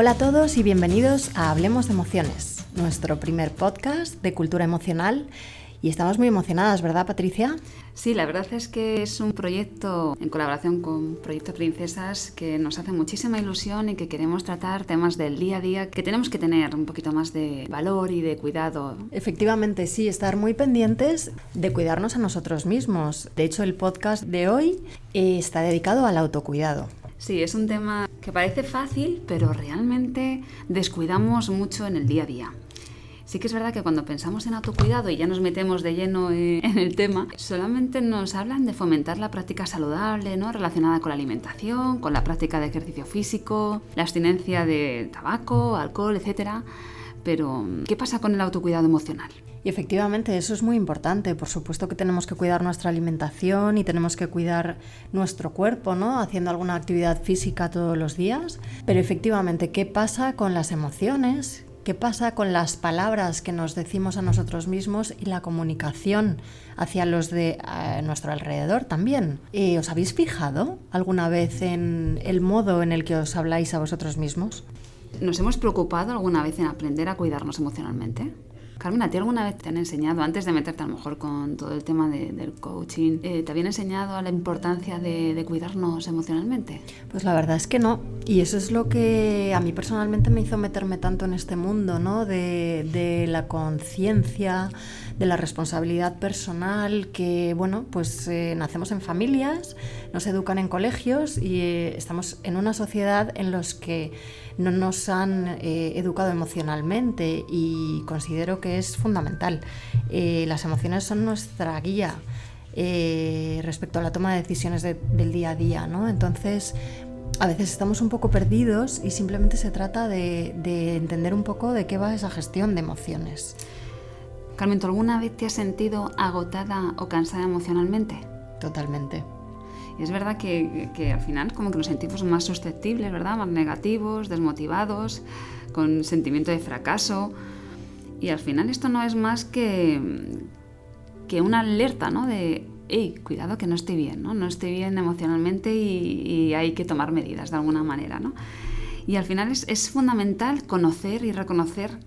Hola a todos y bienvenidos a Hablemos de Emociones, nuestro primer podcast de cultura emocional. Y estamos muy emocionadas, ¿verdad, Patricia? Sí, la verdad es que es un proyecto en colaboración con Proyecto Princesas que nos hace muchísima ilusión y que queremos tratar temas del día a día que tenemos que tener un poquito más de valor y de cuidado. Efectivamente, sí, estar muy pendientes de cuidarnos a nosotros mismos. De hecho, el podcast de hoy eh, está dedicado al autocuidado. Sí, es un tema que parece fácil, pero realmente descuidamos mucho en el día a día. Sí que es verdad que cuando pensamos en autocuidado y ya nos metemos de lleno en el tema, solamente nos hablan de fomentar la práctica saludable, ¿no? relacionada con la alimentación, con la práctica de ejercicio físico, la abstinencia de tabaco, alcohol, etc. Pero, ¿qué pasa con el autocuidado emocional? Efectivamente eso es muy importante. Por supuesto que tenemos que cuidar nuestra alimentación y tenemos que cuidar nuestro cuerpo, ¿no? Haciendo alguna actividad física todos los días. Pero efectivamente, ¿qué pasa con las emociones? ¿Qué pasa con las palabras que nos decimos a nosotros mismos y la comunicación hacia los de nuestro alrededor también? Eh, ¿Os habéis fijado alguna vez en el modo en el que os habláis a vosotros mismos? ¿Nos hemos preocupado alguna vez en aprender a cuidarnos emocionalmente? Carmen, ¿a ti alguna vez te han enseñado, antes de meterte a lo mejor con todo el tema del coaching, eh, ¿te habían enseñado a la importancia de, cuidarnos emocionalmente? Pues la verdad es que no. Y eso es lo que a mí personalmente me hizo meterme tanto en este mundo, ¿no? De, de la conciencia, de la responsabilidad personal, que, bueno, pues eh, nacemos en familias, nos educan en colegios y eh, estamos en una sociedad en los que no nos han eh, educado emocionalmente y considero que es fundamental. Eh, las emociones son nuestra guía eh, respecto a la toma de decisiones del día a día, ¿no? Entonces, a veces estamos un poco perdidos y simplemente se trata de, de entender un poco de qué va esa gestión de emociones. Carmen, ¿tú alguna vez te has sentido agotada o cansada emocionalmente? Totalmente. Y es verdad que, que, al final como que nos sentimos más susceptibles, ¿verdad? Más negativos, desmotivados, con sentimiento de fracaso. Y al final esto no es más que, que una alerta, ¿no? De, cuidado que no estoy bien, ¿no? No estoy bien emocionalmente y, y hay que tomar medidas de alguna manera, ¿no? Y al final es, es fundamental conocer y reconocer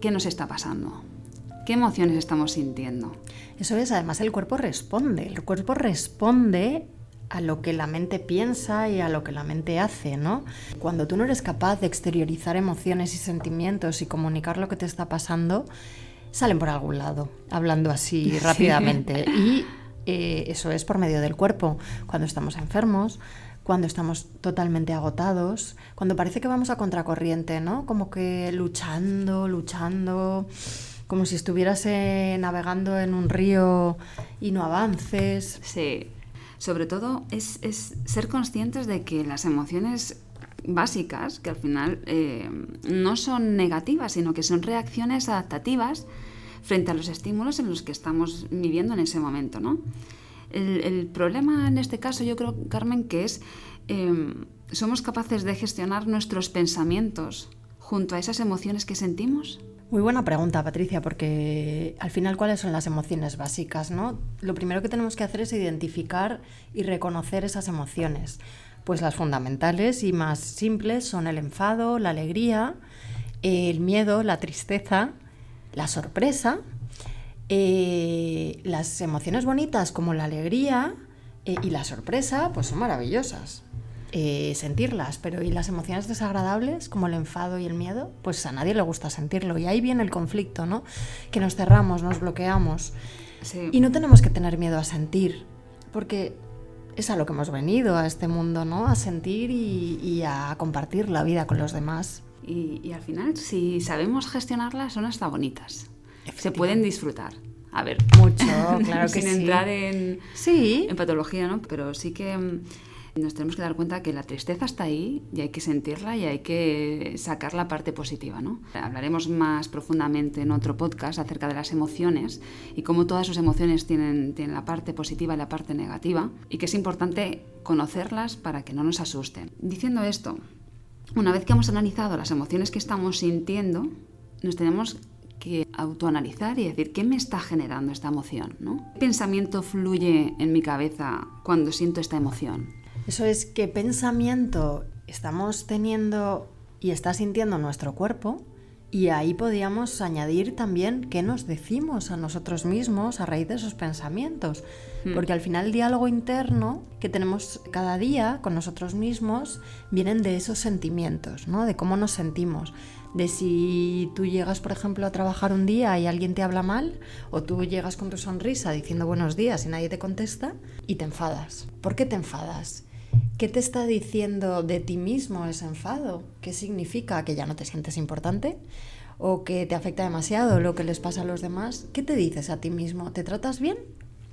qué nos está pasando, qué emociones estamos sintiendo. Eso es, además el cuerpo responde, el cuerpo responde a lo que la mente piensa y a lo que la mente hace, ¿no? Cuando tú no eres capaz de exteriorizar emociones y sentimientos y comunicar lo que te está pasando, salen por algún lado, hablando así rápidamente. Y eh, eso es por medio del cuerpo. Cuando estamos enfermos, cuando estamos totalmente agotados, cuando parece que vamos a contracorriente, ¿no? Como que luchando, luchando, como si estuvieras eh, navegando en un río y no avances. Sí sobre todo es, ser conscientes de que las emociones básicas, que al final eh, no son negativas, sino que son reacciones adaptativas frente a los estímulos en los que estamos viviendo en ese momento. ¿no? El, problema en este caso yo creo, Carmen, que es em, somos capaces de gestionar nuestros pensamientos junto a esas emociones que sentimos. Muy buena pregunta, Patricia, porque al final, ¿cuáles son las emociones básicas? ¿no? Lo primero que tenemos que hacer es identificar y reconocer esas emociones. Pues las fundamentales y más simples son el enfado, la alegría, el miedo, la tristeza, la sorpresa, eh, las emociones bonitas como la alegría eh, y la sorpresa, pues son maravillosas. Eh, sentirlas, pero ¿y las emociones desagradables como el enfado y el miedo? Pues a nadie le gusta sentirlo y ahí viene el conflicto, ¿no? Que nos cerramos, nos bloqueamos y no tenemos que tener miedo a sentir, porque es a lo que hemos venido a este mundo, ¿no? A sentir y, a compartir la vida con los demás. Y, al final, si sabemos gestionarlas, son hasta bonitas. Se pueden disfrutar. A ver, mucho, claro que sin entrar en, sí. en patología, ¿no? Pero sí que mm, nos tenemos que dar cuenta que la tristeza está ahí y hay que sentirla y hay que sacar la parte positiva. ¿no? Hablaremos más profundamente en otro podcast acerca de las emociones y cómo todas sus emociones tienen, tienen la parte positiva y la parte negativa y que es importante conocerlas para que no nos asusten. Diciendo esto, una vez que hemos analizado las emociones que estamos sintiendo, nos tenemos que autoanalizar y decir qué me está generando esta emoción, ¿no? ¿Qué pensamiento fluye en mi cabeza cuando siento esta emoción? Eso es qué pensamiento estamos teniendo y está sintiendo nuestro cuerpo. Y ahí podíamos añadir también qué nos decimos a nosotros mismos a raíz de esos pensamientos. Hmm. Porque al final el diálogo interno que tenemos cada día con nosotros mismos vienen de esos sentimientos, ¿no? De cómo nos sentimos. De si tú llegas, por ejemplo, a trabajar un día y alguien te habla mal, o tú llegas con tu sonrisa diciendo buenos días y nadie te contesta, y te enfadas. ¿Por qué te enfadas? ¿Qué te está diciendo de ti mismo ese enfado? ¿Qué significa que ya no te sientes importante? ¿O que te afecta demasiado lo que les pasa a los demás? ¿Qué te dices a ti mismo? ¿Te tratas bien?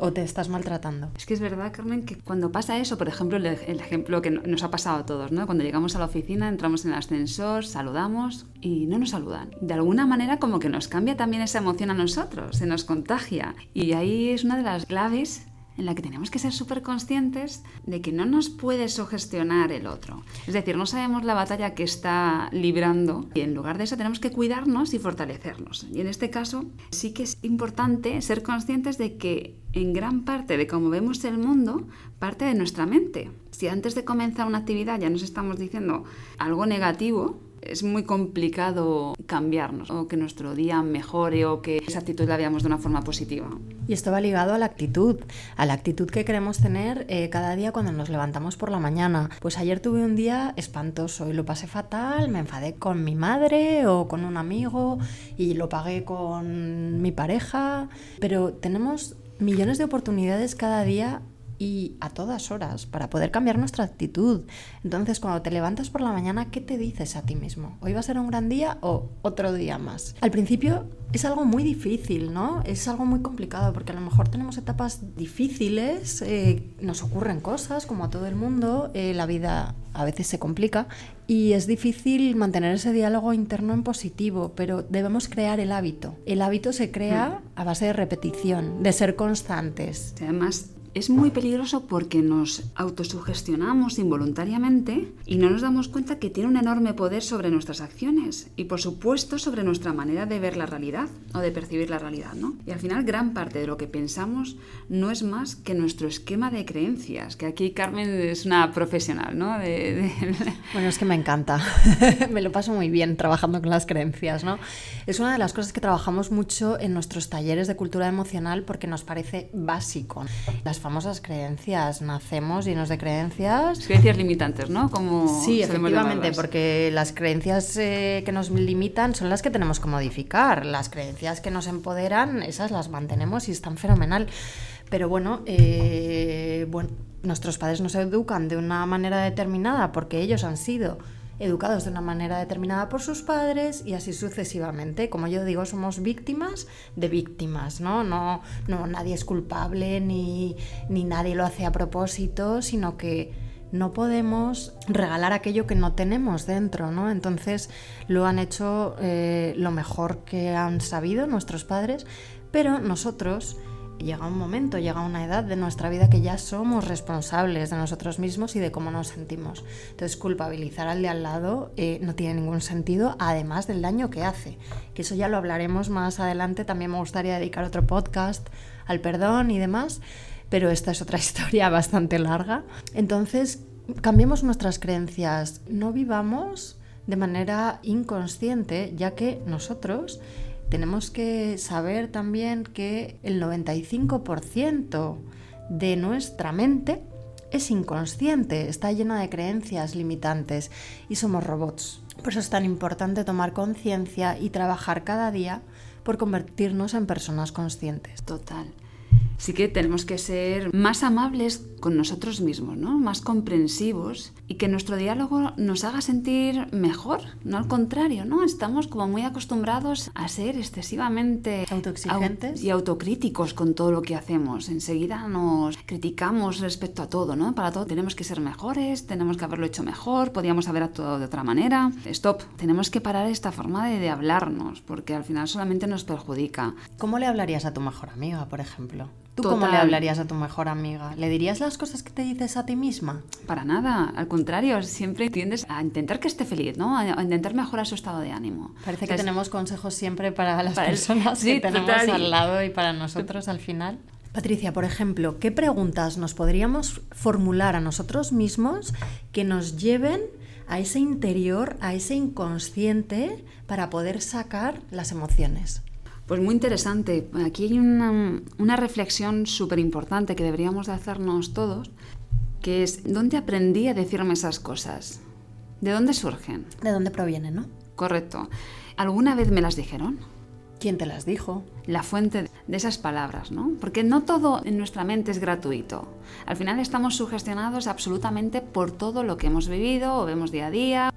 ¿O te estás maltratando? Es que es verdad, Carmen, que cuando pasa eso, por ejemplo, el, el ejemplo que no- nos ha pasado a todos, ¿no? Cuando llegamos a la oficina, entramos en el ascensor, saludamos y no nos saludan. De alguna manera como que nos cambia también esa emoción a nosotros, se nos contagia. Y ahí es una de las claves en la que tenemos que ser súper conscientes de que no nos puede sugestionar el otro. Es decir, no sabemos la batalla que está librando y en lugar de eso tenemos que cuidarnos y fortalecernos. Y en este caso sí que es importante ser conscientes de que en gran parte de cómo vemos el mundo parte de nuestra mente. Si antes de comenzar una actividad ya nos estamos diciendo algo negativo, es muy complicado cambiarnos o que nuestro día mejore o que esa actitud la veamos de una forma positiva. Y esto va ligado a la actitud, a la actitud que queremos tener eh, cada día cuando nos levantamos por la mañana. Pues ayer tuve un día espantoso y lo pasé fatal, me enfadé con mi madre o con un amigo y lo pagué con mi pareja, pero tenemos millones de oportunidades cada día y a todas horas para poder cambiar nuestra actitud. Entonces, cuando te levantas por la mañana, ¿qué te dices a ti mismo? ¿Hoy va a ser un gran día o otro día más? Al principio es algo muy difícil, ¿no? Es algo muy complicado porque a lo mejor tenemos etapas difíciles, eh, nos ocurren cosas como a todo el mundo, eh, la vida a veces se complica y es difícil mantener ese diálogo interno en positivo, pero debemos crear el hábito. El hábito se crea a base de repetición, de ser constantes. Además, es muy peligroso porque nos autosugestionamos involuntariamente y no nos damos cuenta que tiene un enorme poder sobre nuestras acciones y por supuesto sobre nuestra manera de ver la realidad o de percibir la realidad, ¿no? Y al final gran parte de lo que pensamos no es más que nuestro esquema de creencias, que aquí Carmen es una profesional, ¿no? Bueno, es que me encanta, me lo paso muy bien trabajando con las creencias, ¿no? Es una de las cosas que trabajamos mucho en nuestros talleres de cultura emocional porque nos parece básico. Famosas creencias, nacemos llenos de creencias. Creencias limitantes, ¿no? Como Sí, efectivamente, llamarlas. porque las creencias eh, que nos limitan son las que tenemos que modificar. Las creencias que nos empoderan, esas las mantenemos y están fenomenal. Pero bueno, eh, bueno, nuestros padres nos educan de una manera determinada porque ellos han sido educados de una manera determinada por sus padres y así sucesivamente. Como yo digo, somos víctimas de víctimas, ¿no? No, no nadie es culpable ni, ni nadie lo hace a propósito, sino que no podemos regalar aquello que no tenemos dentro, ¿no? Entonces lo han hecho eh, lo mejor que han sabido nuestros padres, pero nosotros llega un momento, llega una edad de nuestra vida que ya somos responsables de nosotros mismos y de cómo nos sentimos. Entonces, culpabilizar al de al lado eh, no tiene ningún sentido, además del daño que hace. Que eso ya lo hablaremos más adelante. También me gustaría dedicar otro podcast al perdón y demás, pero esta es otra historia bastante larga. Entonces, cambiemos nuestras creencias, no vivamos de manera inconsciente, ya que nosotros tenemos que saber también que el 95% de nuestra mente es inconsciente, está llena de creencias limitantes y somos robots. Por eso es tan importante tomar conciencia y trabajar cada día por convertirnos en personas conscientes. Total. Sí que tenemos que ser más amables con nosotros mismos, ¿no? Más comprensivos y que nuestro diálogo nos haga sentir mejor, no al contrario, ¿no? Estamos como muy acostumbrados a ser excesivamente Autoexigentes. au- y autocríticos con todo lo que hacemos. Enseguida nos criticamos respecto a todo, ¿no? Para todo tenemos que ser mejores, tenemos que haberlo hecho mejor, podíamos haber actuado de otra manera. Stop, tenemos que parar esta forma de, de hablarnos porque al final solamente nos perjudica. ¿Cómo le hablarías a tu mejor amiga, por ejemplo? ¿Tú cómo le hablarías a tu mejor amiga? ¿Le dirías las cosas que te dices a ti misma? Para nada, al contrario, siempre tiendes a intentar que esté feliz, ¿no? A, a intentar mejorar su estado de ánimo. Parece que tenemos consejos siempre para las Para el- personas sí, que tenemos total, al lado y para nosotros al final. Patricia, por ejemplo, ¿qué preguntas nos podríamos formular a nosotros mismos que nos lleven a ese interior, a ese inconsciente para poder sacar las emociones. Pues muy interesante. Aquí hay una, una reflexión súper importante que deberíamos de hacernos todos, que es, ¿dónde aprendí a decirme esas cosas? ¿De dónde surgen? ¿De dónde provienen, no? Correcto. ¿Alguna vez me las dijeron? ¿Quién te las dijo? La fuente de esas palabras, ¿no? Porque no todo en nuestra mente es gratuito. Al final estamos sugestionados absolutamente por todo lo que hemos vivido o vemos día a día.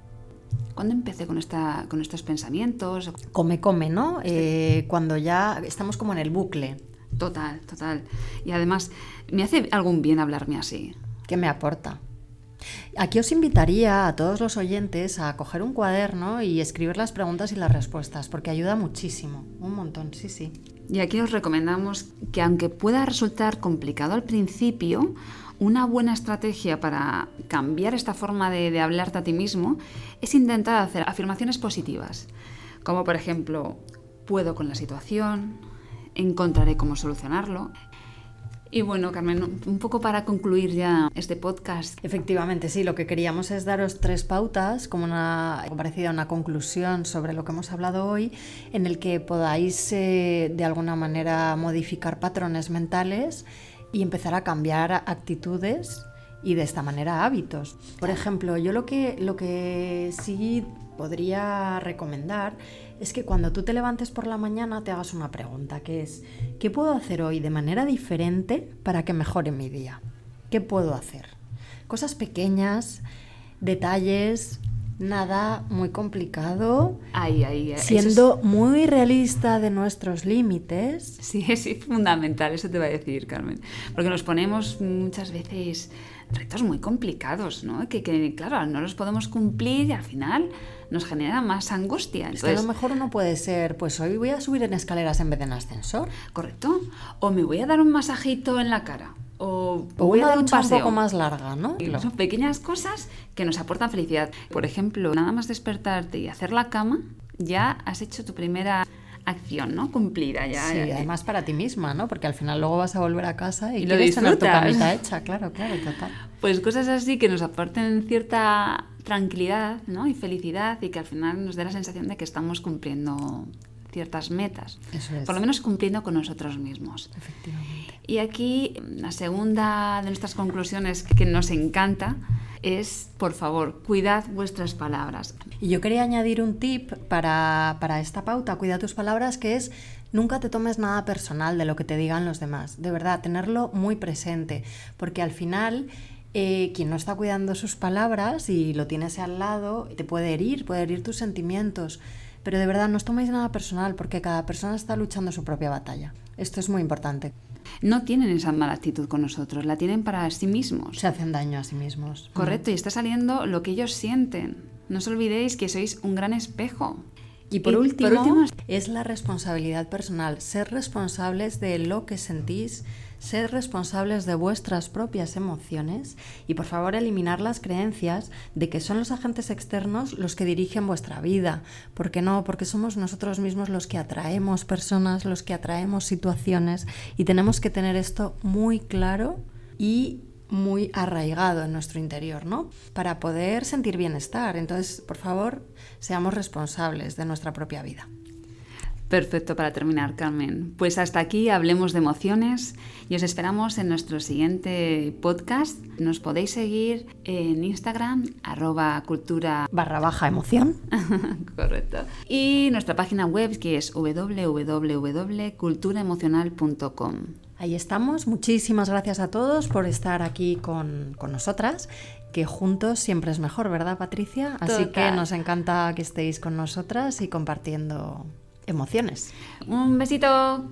¿Cuándo empecé con, esta, con estos pensamientos? Come, come, ¿no? Eh, cuando ya estamos como en el bucle. Total, total. Y además, ¿me hace algún bien hablarme así? ¿Qué me aporta? Aquí os invitaría a todos los oyentes a coger un cuaderno y escribir las preguntas y las respuestas, porque ayuda muchísimo, un montón, sí, sí. Y aquí os recomendamos que aunque pueda resultar complicado al principio, una buena estrategia para cambiar esta forma de, de hablarte a ti mismo es intentar hacer afirmaciones positivas, como por ejemplo, puedo con la situación, encontraré cómo solucionarlo. Y bueno, Carmen, un poco para concluir ya este podcast. Efectivamente, sí, lo que queríamos es daros tres pautas, como una parecida a una conclusión sobre lo que hemos hablado hoy, en el que podáis eh, de alguna manera modificar patrones mentales y empezar a cambiar actitudes y de esta manera hábitos. Por ejemplo, yo lo que, lo que sí podría recomendar es que cuando tú te levantes por la mañana te hagas una pregunta, que es, ¿qué puedo hacer hoy de manera diferente para que mejore mi día? ¿Qué puedo hacer? Cosas pequeñas, detalles, nada muy complicado, Ahí, ahí, es- siendo muy realista de nuestros límites. Sí, es fundamental, eso te va a decir, Carmen. Porque nos ponemos muchas veces retos muy complicados, ¿no? Que, que, claro, no los podemos cumplir y al final nos genera más angustia. Es que a lo mejor uno puede ser, pues hoy voy a subir en escaleras en vez de en ascensor. ¿correcto? O me voy a dar un masajito en la cara. O, O voy a una dar un ducha un paseo. poco más larga, ¿no? Y Son pequeñas cosas que nos aportan felicidad. Por ejemplo, nada más despertarte y hacer la cama, ya has hecho tu primera acción, ¿no? Cumplida ya. Sí, ya- además para ti misma, ¿no? Porque al final luego vas a volver a casa y, Y lo quieres tener tu camita hecha, claro, claro, total. Pues cosas así que nos aporten cierta tranquilidad ¿no? y felicidad y que al final nos dé la sensación de que estamos cumpliendo ciertas metas. Eso es. Por lo menos cumpliendo con nosotros mismos. Efectivamente. Y aquí la segunda de nuestras conclusiones que nos encanta es, por favor, cuidad vuestras palabras. Y yo quería añadir un tip para, para esta pauta, cuida tus palabras, que es nunca te tomes nada personal de lo que te digan los demás. De verdad, tenerlo muy presente, porque al final eh, quien no está cuidando sus palabras y lo tienes al lado, te puede herir, puede herir tus sentimientos. Pero de verdad, no os toméis nada personal, porque cada persona está luchando su propia batalla. Esto es muy importante. No tienen esa mala actitud con nosotros, la tienen para sí mismos. Se hacen daño a sí mismos. Correcto, y está saliendo lo que ellos sienten. No os olvidéis que sois un gran espejo. Y por, Y último, por último, es la responsabilidad personal, ser responsables de lo que sentís, ser responsables de vuestras propias emociones y por favor eliminar las creencias de que son los agentes externos los que dirigen vuestra vida. ¿Por qué no? Porque somos nosotros mismos los que atraemos personas, los que atraemos situaciones y tenemos que tener esto muy claro y muy arraigado en nuestro interior, ¿no? Para poder sentir bienestar. Entonces, por favor, seamos responsables de nuestra propia vida. Perfecto para terminar, Carmen. Pues hasta aquí hablemos de emociones y os esperamos en nuestro siguiente podcast. Nos podéis seguir en Instagram, arroba cultura. Barra baja emoción. Correcto. Y nuestra página web que es www.culturaemocional.com. Ahí estamos. Muchísimas gracias a todos por estar aquí con, con nosotras, que juntos siempre es mejor, ¿verdad, Patricia? Así que nos encanta que estéis con nosotras y compartiendo emociones. Un besito.